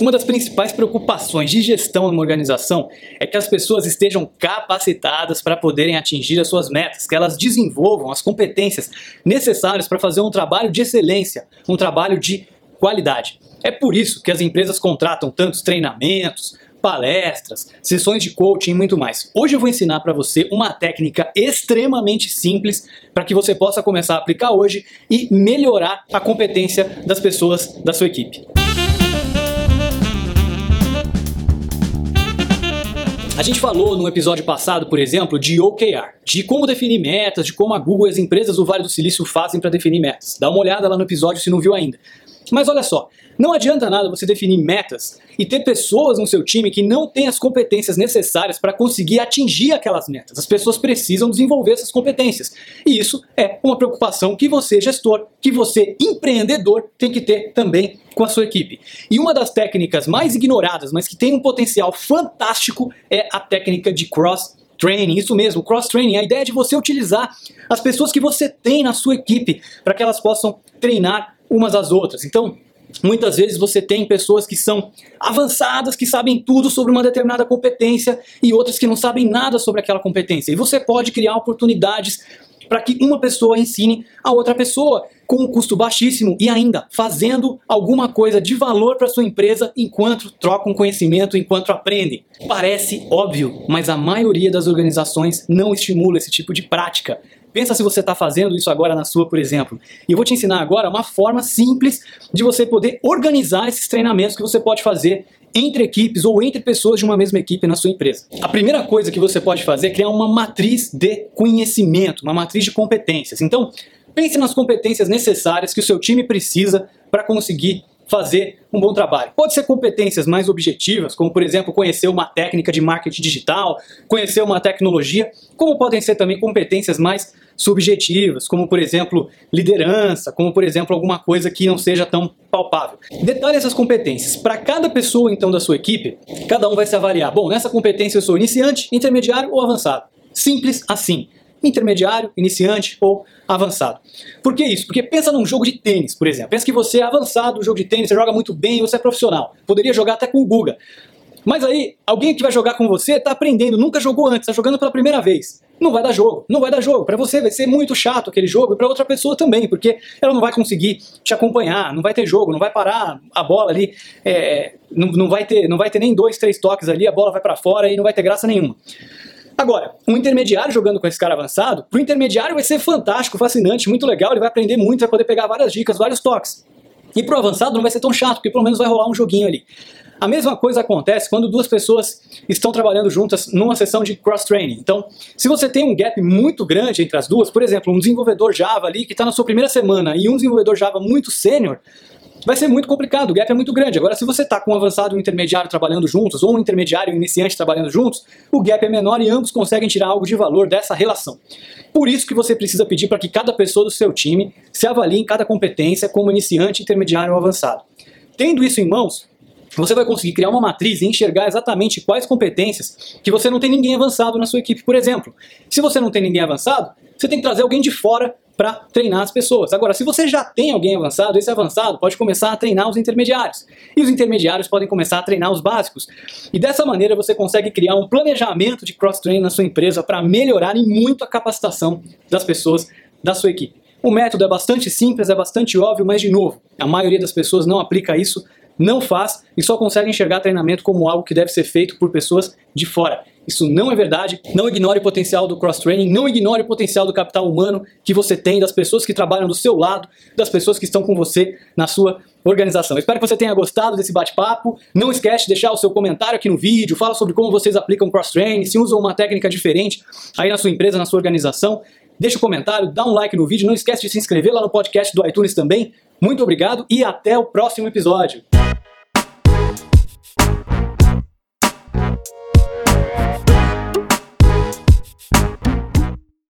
Uma das principais preocupações de gestão numa organização é que as pessoas estejam capacitadas para poderem atingir as suas metas, que elas desenvolvam as competências necessárias para fazer um trabalho de excelência, um trabalho de qualidade. É por isso que as empresas contratam tantos treinamentos, palestras, sessões de coaching e muito mais. Hoje eu vou ensinar para você uma técnica extremamente simples para que você possa começar a aplicar hoje e melhorar a competência das pessoas da sua equipe. Gente falou no episódio passado, por exemplo, de OKR, de como definir metas, de como a Google e as empresas do Vale do Silício fazem para definir metas. Dá uma olhada lá no episódio se não viu ainda. Mas olha só, não adianta nada você definir metas e ter pessoas no seu time que não têm as competências necessárias para conseguir atingir aquelas metas. As pessoas precisam desenvolver essas competências. E isso é uma preocupação que você, gestor, que você, empreendedor, tem que ter também com a sua equipe. E uma das técnicas mais ignoradas, mas que tem um potencial fantástico, é a técnica de cross training, isso mesmo, cross training, a ideia é de você utilizar as pessoas que você tem na sua equipe para que elas possam treinar umas às outras. Então, Muitas vezes você tem pessoas que são avançadas, que sabem tudo sobre uma determinada competência e outras que não sabem nada sobre aquela competência. E você pode criar oportunidades para que uma pessoa ensine a outra pessoa com um custo baixíssimo e ainda fazendo alguma coisa de valor para sua empresa enquanto trocam conhecimento, enquanto aprendem. Parece óbvio, mas a maioria das organizações não estimula esse tipo de prática. Pensa se você está fazendo isso agora na sua, por exemplo. E eu vou te ensinar agora uma forma simples de você poder organizar esses treinamentos que você pode fazer entre equipes ou entre pessoas de uma mesma equipe na sua empresa. A primeira coisa que você pode fazer é criar uma matriz de conhecimento, uma matriz de competências. Então, pense nas competências necessárias que o seu time precisa para conseguir fazer um bom trabalho. Pode ser competências mais objetivas, como por exemplo conhecer uma técnica de marketing digital, conhecer uma tecnologia, como podem ser também competências mais subjetivas, como por exemplo liderança, como por exemplo alguma coisa que não seja tão palpável. Detalhe essas competências. Para cada pessoa então da sua equipe, cada um vai se avaliar. Bom, nessa competência eu sou iniciante, intermediário ou avançado. Simples assim intermediário, iniciante ou avançado. Por que isso? Porque pensa num jogo de tênis, por exemplo. Pensa que você é avançado no jogo de tênis, você joga muito bem, você é profissional. Poderia jogar até com o Guga. Mas aí, alguém que vai jogar com você está aprendendo, nunca jogou antes, está jogando pela primeira vez. Não vai dar jogo, não vai dar jogo. Para você vai ser muito chato aquele jogo e para outra pessoa também, porque ela não vai conseguir te acompanhar, não vai ter jogo, não vai parar a bola ali, é, não, não, vai ter, não vai ter nem dois, três toques ali, a bola vai para fora e não vai ter graça nenhuma. Agora, um intermediário jogando com esse cara avançado, pro intermediário vai ser fantástico, fascinante, muito legal, ele vai aprender muito, vai poder pegar várias dicas, vários toques. E pro avançado não vai ser tão chato, porque pelo menos vai rolar um joguinho ali. A mesma coisa acontece quando duas pessoas estão trabalhando juntas numa sessão de cross-training. Então, se você tem um gap muito grande entre as duas, por exemplo, um desenvolvedor Java ali que está na sua primeira semana e um desenvolvedor Java muito sênior, vai ser muito complicado, o gap é muito grande. Agora, se você está com um avançado e um intermediário trabalhando juntos, ou um intermediário e um iniciante trabalhando juntos, o gap é menor e ambos conseguem tirar algo de valor dessa relação. Por isso que você precisa pedir para que cada pessoa do seu time se avalie em cada competência como iniciante, intermediário ou avançado. Tendo isso em mãos, você vai conseguir criar uma matriz e enxergar exatamente quais competências que você não tem ninguém avançado na sua equipe. Por exemplo, se você não tem ninguém avançado, você tem que trazer alguém de fora para treinar as pessoas. Agora, se você já tem alguém avançado, esse avançado pode começar a treinar os intermediários. E os intermediários podem começar a treinar os básicos. E dessa maneira você consegue criar um planejamento de cross-training na sua empresa para melhorar muito a capacitação das pessoas da sua equipe. O método é bastante simples, é bastante óbvio, mas de novo, a maioria das pessoas não aplica isso, não faz e só consegue enxergar treinamento como algo que deve ser feito por pessoas de fora. Isso não é verdade. Não ignore o potencial do cross-training, não ignore o potencial do capital humano que você tem, das pessoas que trabalham do seu lado, das pessoas que estão com você na sua organização. Espero que você tenha gostado desse bate-papo. Não esquece de deixar o seu comentário aqui no vídeo, fala sobre como vocês aplicam cross-training, se usam uma técnica diferente aí na sua empresa, na sua organização. Deixa o um comentário, dá um like no vídeo, não esquece de se inscrever lá no podcast do iTunes também. Muito obrigado e até o próximo episódio.